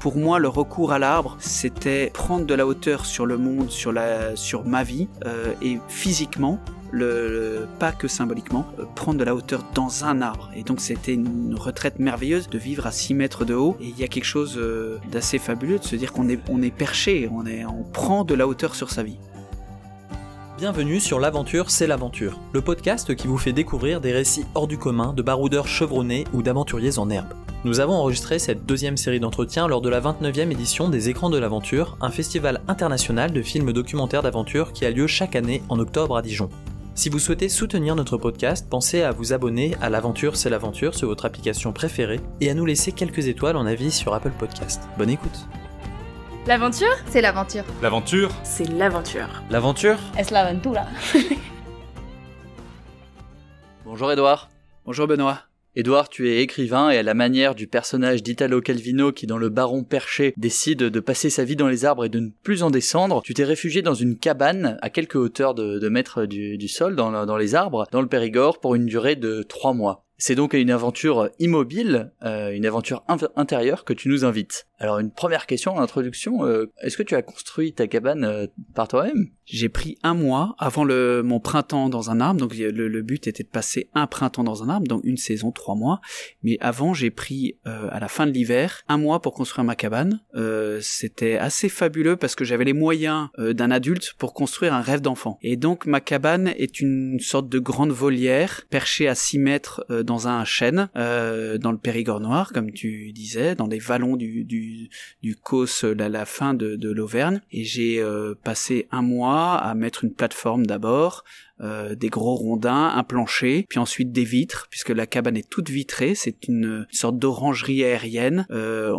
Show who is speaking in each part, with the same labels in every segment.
Speaker 1: Pour moi, le recours à l'arbre, c'était prendre de la hauteur sur le monde, sur, la, sur ma vie, euh, et physiquement, le, pas que symboliquement, euh, prendre de la hauteur dans un arbre. Et donc c'était une retraite merveilleuse de vivre à 6 mètres de haut. Et il y a quelque chose euh, d'assez fabuleux de se dire qu'on est, on est perché, on, est, on prend de la hauteur sur sa vie.
Speaker 2: Bienvenue sur L'aventure, c'est l'aventure, le podcast qui vous fait découvrir des récits hors du commun de baroudeurs chevronnés ou d'aventuriers en herbe. Nous avons enregistré cette deuxième série d'entretiens lors de la 29e édition des Écrans de l'aventure, un festival international de films documentaires d'aventure qui a lieu chaque année en octobre à Dijon. Si vous souhaitez soutenir notre podcast, pensez à vous abonner à L'aventure c'est l'aventure sur votre application préférée et à nous laisser quelques étoiles en avis sur Apple Podcast. Bonne écoute.
Speaker 3: L'aventure
Speaker 4: C'est l'aventure.
Speaker 5: L'aventure
Speaker 6: C'est l'aventure.
Speaker 2: L'aventure
Speaker 3: Es la aventura.
Speaker 2: Bonjour Edouard.
Speaker 1: Bonjour Benoît.
Speaker 2: Édouard, tu es écrivain et à la manière du personnage d'Italo Calvino qui dans Le Baron Perché décide de passer sa vie dans les arbres et de ne plus en descendre, tu t'es réfugié dans une cabane à quelques hauteurs de, mètres du, sol dans, les arbres, dans le Périgord, pour une durée de trois mois. C'est donc une aventure immobile, euh, une aventure in- intérieure que tu nous invites. Alors une première question en introduction, euh, est-ce que tu as construit ta cabane euh, par toi-même?
Speaker 1: J'ai pris un mois avant le, mon printemps dans un arbre, donc le, le but était de passer un printemps dans un arbre, donc une saison, trois mois. Mais avant, j'ai pris euh, à la fin de l'hiver un mois pour construire ma cabane. Euh, C'était assez fabuleux parce que j'avais les moyens euh, d'un adulte pour construire un rêve d'enfant. Et donc ma cabane est une sorte de grande volière perchée à 6 mètres euh, dans un chêne, dans le Périgord noir, comme tu disais, dans les vallons du, du, du Causse, la, la fin de, de l'Auvergne. Et j'ai euh, passé un mois à mettre une plateforme d'abord, euh, des gros rondins, un plancher, puis ensuite des vitres, puisque la cabane est toute vitrée, c'est une sorte d'orangerie aérienne. Euh,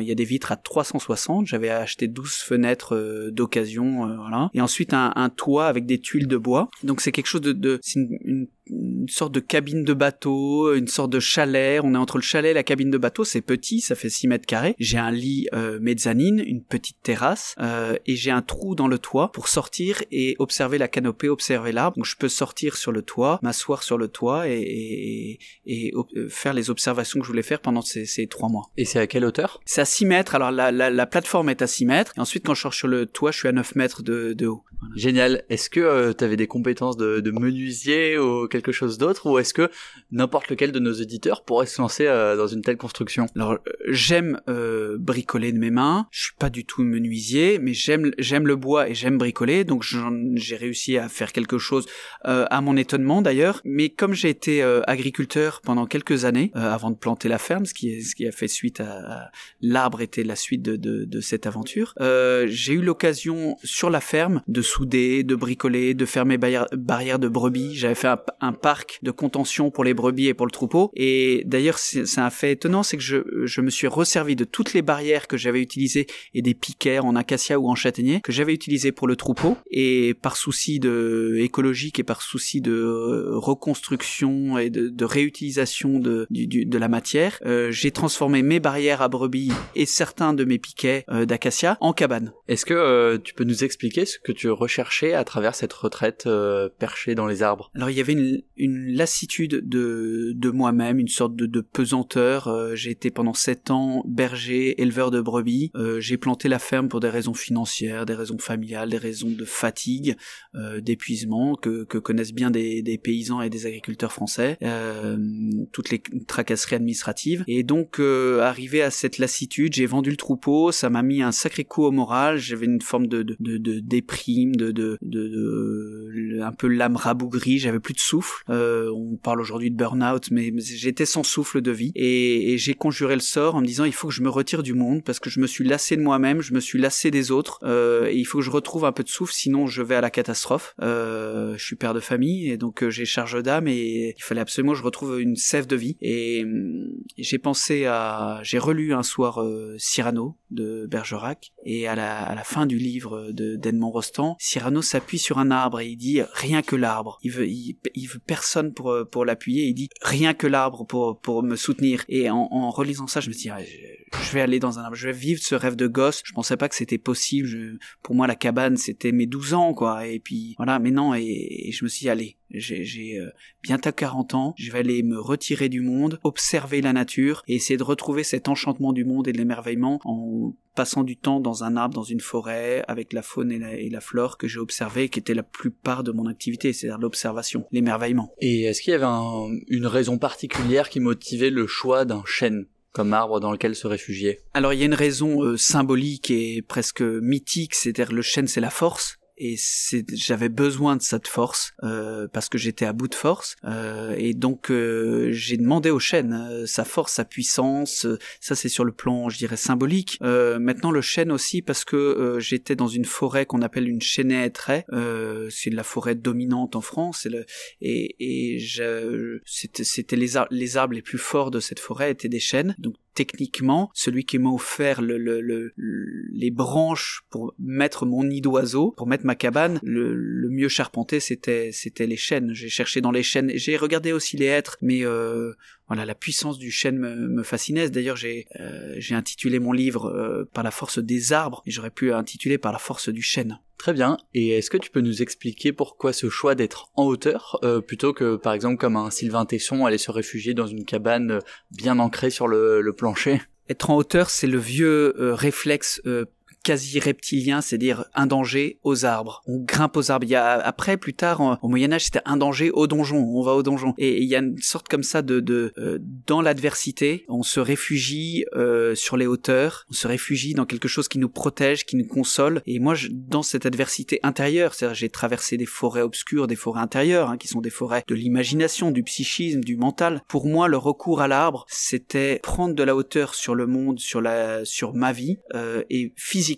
Speaker 1: Il y a des vitres à 360, j'avais acheté 12 fenêtres euh, d'occasion, voilà. Et ensuite un, un toit avec des tuiles de bois. Donc c'est quelque chose de... de c'est une, une- une sorte de cabine de bateau, une sorte de chalet. On est entre le chalet et la cabine de bateau, c'est petit, ça fait 6 mètres carrés. J'ai un lit euh, mezzanine, une petite terrasse, euh, et j'ai un trou dans le toit pour sortir et observer la canopée, observer l'arbre. Donc je peux sortir sur le toit, m'asseoir sur le toit et, et, et ob- euh, faire les observations que je voulais faire pendant ces, ces trois mois.
Speaker 2: Et c'est à quelle hauteur?
Speaker 1: C'est à 6 mètres, alors la, la, la plateforme est à 6 mètres, et ensuite quand je sors sur le toit, je suis à 9 mètres de, de haut.
Speaker 2: Génial. Est-ce que tu avais des compétences de, de menuisier ou quelque chose d'autre? Ou est-ce que n'importe lequel de nos éditeurs pourrait se lancer euh, dans une telle construction?
Speaker 1: Alors euh, j'aime euh, bricoler de mes mains. Je suis pas du tout menuisier, mais j'aime j'aime le bois et j'aime bricoler. Donc j'ai réussi à faire quelque chose euh, à mon étonnement d'ailleurs. Mais comme j'ai été euh, agriculteur pendant quelques années euh, avant de planter la ferme, ce qui ce qui a fait suite à, à- l'arbre était la suite de de, de cette aventure. euh, j'ai eu l'occasion sur la ferme de souder, de bricoler, de faire mes barrières, de brebis. J'avais fait un, un parc de contention pour les brebis et pour le troupeau. Et d'ailleurs, c'est un fait étonnant, c'est que je, je me suis resservi de toutes les barrières que j'avais utilisées et des piquets en acacia ou en châtaignier que j'avais utilisés pour le troupeau. Et par souci de écologique et par souci de euh, reconstruction et de, de réutilisation de, du- du- de la matière, euh, j'ai transformé mes barrières à brebis et certains de mes piquets euh, d'acacia en cabane.
Speaker 2: Est-ce que euh, tu peux nous expliquer ce que tu recherchais à travers cette retraite perchée dans les arbres?
Speaker 1: Alors il y avait une, une lassitude de, de moi-même, une sorte de, de pesanteur. J'ai été pendant sept ans berger, éleveur de brebis. J'ai planté la ferme pour des raisons financières, des raisons familiales, des raisons de fatigue, d'épuisement que, que connaissent bien des, des paysans et des agriculteurs français. Euh, toutes les tracasseries administratives. Et donc euh, arrivé à cette lassitude, j'ai vendu le troupeau. Ça m'a mis un sacré coup au moral. J'avais une forme de, de, de, de déprime, de, de, de, un peu l'âme rabougrie. J'avais plus de souffle. Euh, on parle aujourd'hui de burn-out, mais mais j'étais sans souffle de vie. Et, et j'ai conjuré le sort en me disant il faut que je me retire du monde parce que je me suis lassé de moi-même, je me suis lassé des autres. Euh, et il faut que je retrouve un peu de souffle, sinon je vais à la catastrophe. Euh, je suis père de famille et donc euh, j'ai charge d'âme et il fallait absolument que je retrouve une sève de vie. Et hum, j'ai pensé à, j'ai relu un soir euh, Cyrano de Bergerac et à la, à la fin du livre de d'Edmond Rostand, Cyrano s'appuie sur un arbre et il dit rien que l'arbre. Il veut, il, veut personne pour pour l'appuyer. Il dit rien que l'arbre pour pour me soutenir. Et en, relisant ça, je me dis ah, je, vais aller dans un arbre, je vais vivre ce rêve de gosse. Je pensais pas que c'était possible. Pour moi, la cabane c'était mes 12 ans quoi. Et puis voilà, mais non. Et je me suis dit allez, J'ai euh, bientôt 40 ans, je vais aller me retirer du monde, observer la nature et essayer de retrouver cet enchantement du monde et de l'émerveillement en passant du temps dans un arbre, dans une forêt, avec la faune et la, et la flore que j'ai observé, qui était la plupart de mon activité, c'est-à-dire l'observation, l'émerveillement.
Speaker 2: Et est-ce qu'il y avait un, une raison particulière qui motivait le choix d'un chêne comme arbre dans lequel se réfugier?
Speaker 1: Alors il y a une raison euh, symbolique et presque mythique, c'est-à-dire le chêne c'est la force, et j'avais besoin de cette force euh, parce que j'étais à bout de force euh, et donc euh, j'ai demandé au chêne euh, sa force sa puissance euh, ça c'est sur le plan je dirais symbolique. Maintenant le chêne aussi parce que j'étais dans une forêt qu'on appelle une chênaie euh, c'est la forêt dominante en France et, le, et, et c'était les, les arbres les plus forts de cette forêt étaient des chênes. Donc techniquement, celui qui m'a offert le, le, les branches pour mettre mon nid d'oiseau, pour mettre ma cabane, le, mieux charpenté, c'était c'était les chênes. J'ai cherché dans les chênes, j'ai regardé aussi les hêtres, mais euh, voilà, la puissance du chêne me, me fascinait. D'ailleurs, j'ai euh, j'ai intitulé mon livre euh, par la force des arbres, et j'aurais pu intituler par la force du chêne.
Speaker 2: Très bien. Et est-ce que tu peux nous expliquer pourquoi ce choix d'être en hauteur euh, plutôt que, par exemple, comme un Sylvain Tesson, aller se réfugier dans une cabane bien ancrée sur le, le plancher?
Speaker 1: Être en hauteur, c'est le vieux réflexe quasi reptilien, c'est-à-dire un danger aux arbres. On grimpe aux arbres. Il y a, après, plus tard, au Moyen Âge, c'était un danger au donjon. On va au donjon. Et il y a une sorte comme ça de, de euh, dans l'adversité, on se réfugie euh, sur les hauteurs. On se réfugie dans quelque chose qui nous protège, qui nous console. Et moi, je, dans cette adversité intérieure, c'est-à-dire j'ai traversé des forêts obscures, des forêts intérieures, hein, qui sont des forêts de l'imagination, du psychisme, du mental. Pour moi, le recours à l'arbre, c'était prendre de la hauteur sur le monde, sur la, sur ma vie, euh, et physiquement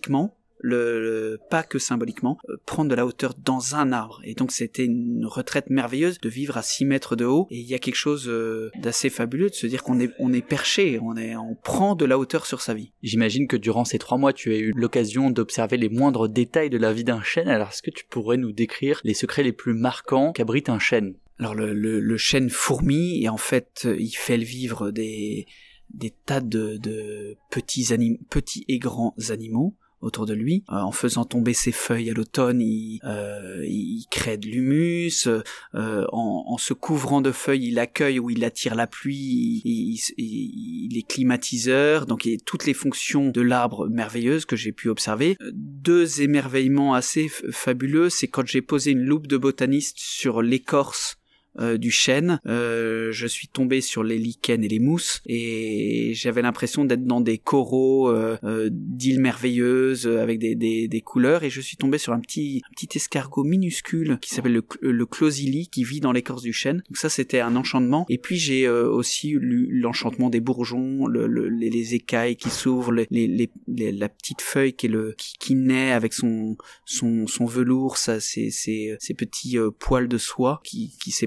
Speaker 1: le, pas que symboliquement, euh, prendre de la hauteur dans un arbre. Et donc c'était une retraite merveilleuse de vivre à 6 mètres de haut. Et il y a quelque chose euh, d'assez fabuleux de se dire qu'on est, on est perché, on, est, on prend de la hauteur sur sa vie.
Speaker 2: J'imagine que durant ces trois mois, tu as eu l'occasion d'observer les moindres détails de la vie d'un chêne. Alors est-ce que tu pourrais nous décrire les secrets les plus marquants qu'abrite un chêne?
Speaker 1: Alors le, le, chêne fourmi, et en fait, il fait le vivre des, des tas de, de petits, anim petits et grands animaux autour de lui. Euh, en faisant tomber ses feuilles à l'automne, il, euh, il, crée de l'humus. Euh, en, se couvrant de feuilles, il accueille ou il attire la pluie. Il, il est climatiseur. Donc il a toutes les fonctions de l'arbre merveilleuses que j'ai pu observer. Deux émerveillements assez fabuleux, c'est quand j'ai posé une loupe de botaniste sur l'écorce euh, du chêne, euh, je suis tombé sur les lichens et les mousses et j'avais l'impression d'être dans des coraux euh, d'îles merveilleuses avec des, des, des, couleurs et je suis tombé sur un petit un petit escargot minuscule qui s'appelle le, le closili qui vit dans l'écorce du chêne. Donc ça c'était un enchantement. Et puis j'ai aussi lu l'enchantement des bourgeons, le, les, les, écailles qui s'ouvrent, les, les, la petite feuille qui est le qui, qui naît avec son son son velours, ça c'est ces, ces petits poils de soie qui qui s'est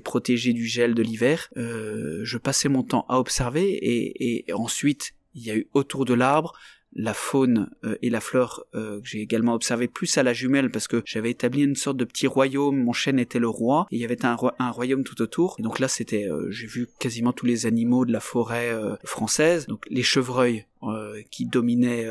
Speaker 1: du gel de l'hiver. Euh, je passais mon temps à observer et, ensuite il y a eu autour de l'arbre la faune euh, et la flore euh, que j'ai également observé plus à la jumelle parce que j'avais établi une sorte de petit royaume, mon chêne était le roi et il y avait un, royaume tout autour. Et donc là c'était j'ai vu quasiment tous les animaux de la forêt française. Donc les chevreuils qui dominaient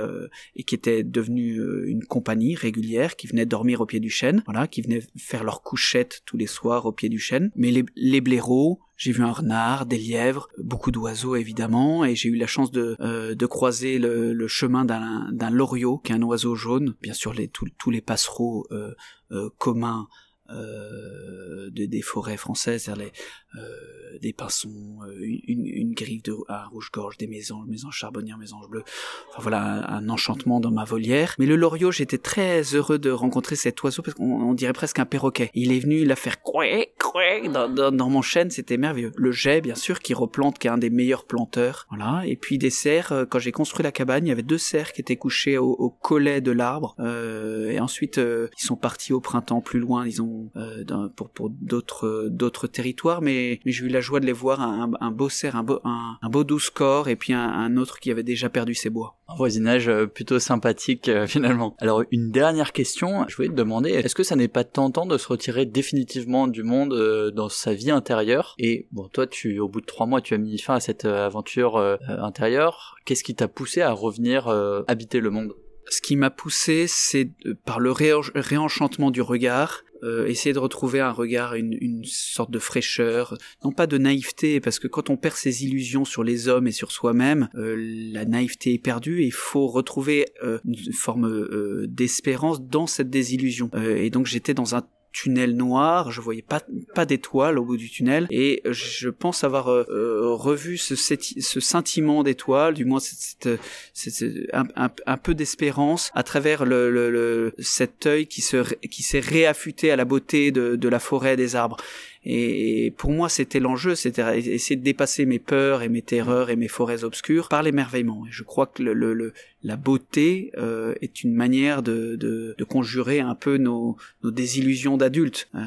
Speaker 1: et qui étaient devenus une compagnie régulière qui venait dormir au pied du chêne voilà qui venait faire leur couchette tous les soirs au pied du chêne mais les, les blaireaux j'ai vu un renard, des lièvres, beaucoup d'oiseaux évidemment, et j'ai eu la chance de, euh, de croiser le, le chemin d'un loriot, qui est un oiseau jaune. Bien sûr, les, tous les passereaux euh, euh, communs euh, de, des forêts françaises, les, euh, des pinsons, euh, une, une, griffe de à rouge-gorge, des mésanges, mésanges charbonnières, mésanges bleues. Enfin voilà, un, enchantement dans ma volière. Mais le loriot, j'étais très heureux de rencontrer cet oiseau parce qu'on dirait presque un perroquet. Il est venu la faire coué, coué dans, dans, mon chêne, c'était merveilleux. Le jet, bien sûr, qui replante, qui est un des meilleurs planteurs. Voilà. Et puis des cerfs, euh, quand j'ai construit la cabane, il y avait deux cerfs qui étaient couchés au, au collet de l'arbre. Euh, et ensuite, ils sont partis au printemps plus loin. Ils ont euh, pour, pour d'autres d'autres territoires, mais, mais j'ai eu la joie de les voir un, un beau cerf, un beau, un, un beau doux score, et puis un, un, autre qui avait déjà perdu ses bois.
Speaker 2: Un voisinage euh, plutôt sympathique euh, finalement. Alors une dernière question, je voulais te demander, est-ce que ça n'est pas tentant de se retirer définitivement du monde dans sa vie intérieure Et bon, toi, tu au bout de trois mois, tu as mis fin à cette aventure intérieure. Qu'est-ce qui t'a poussé à revenir habiter le monde?
Speaker 1: Ce qui m'a poussé, c'est par le réenchantement du regard, euh, essayer de retrouver un regard, une, sorte de fraîcheur, non pas de naïveté, parce que quand on perd ses illusions sur les hommes et sur soi-même, euh, la naïveté est perdue et il faut retrouver euh, une forme euh, d'espérance dans cette désillusion. Euh, et donc j'étais dans un tunnel noir, je voyais pas pas d'étoiles au bout du tunnel et je pense avoir euh, revu ce, ce sentiment d'étoiles, du moins c'est un, un, un, peu d'espérance à travers le, le, le, cet œil qui se qui s'est réaffûté à la beauté de, de la forêt des arbres. Et pour moi, c'était l'enjeu, c'était essayer de dépasser mes peurs et mes terreurs et mes forêts obscures par l'émerveillement. Et je crois que le, le, la beauté euh, est une manière de, de, de, conjurer un peu nos, nos désillusions d'adultes. Euh,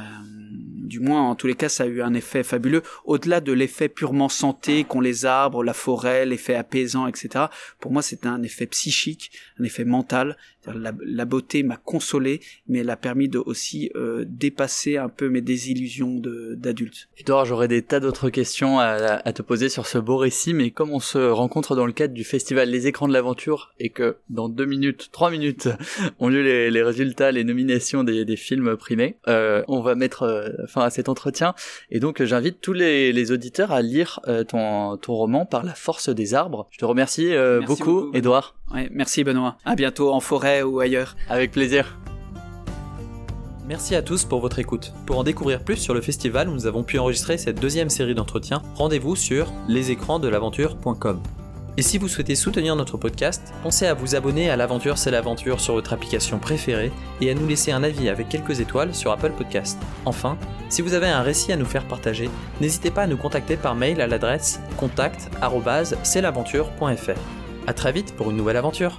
Speaker 1: du moins, en tous les cas, ça a eu un effet fabuleux. Au-delà de l'effet purement santé qu'ont les arbres, la forêt, l'effet apaisant, etc. Pour moi, c'était un effet psychique, un effet mental. La, beauté m'a consolé, mais elle a permis de aussi euh, dépasser un peu mes désillusions d'adulte.
Speaker 2: Edouard, j'aurais des tas d'autres questions à, te poser sur ce beau récit, mais comme on se rencontre dans le cadre du festival Les Écrans de l'Aventure et que dans deux minutes, trois minutes, ont lieu les, les résultats, les nominations des, des films primés, euh, on va mettre euh, fin à cet entretien. Et donc, j'invite tous les, les, auditeurs à lire euh, ton, ton roman Par la force des arbres. Je te remercie, euh, beaucoup,
Speaker 1: beaucoup,
Speaker 2: Edouard.
Speaker 1: Ouais, merci Benoît. À bientôt en forêt ou ailleurs.
Speaker 2: Avec plaisir.
Speaker 5: Merci à tous pour votre écoute. Pour en découvrir plus sur le festival où nous avons pu enregistrer cette deuxième série d'entretiens, rendez-vous sur lesécransdelaventure.com. Et si vous souhaitez soutenir notre podcast, pensez à vous abonner à l'aventure c'est l'aventure sur votre application préférée et à nous laisser un avis avec quelques étoiles sur Apple Podcast. Enfin, si vous avez un récit à nous faire partager, n'hésitez pas à nous contacter par mail à l'adresse contact@celaventure.fr. À très vite pour une nouvelle aventure.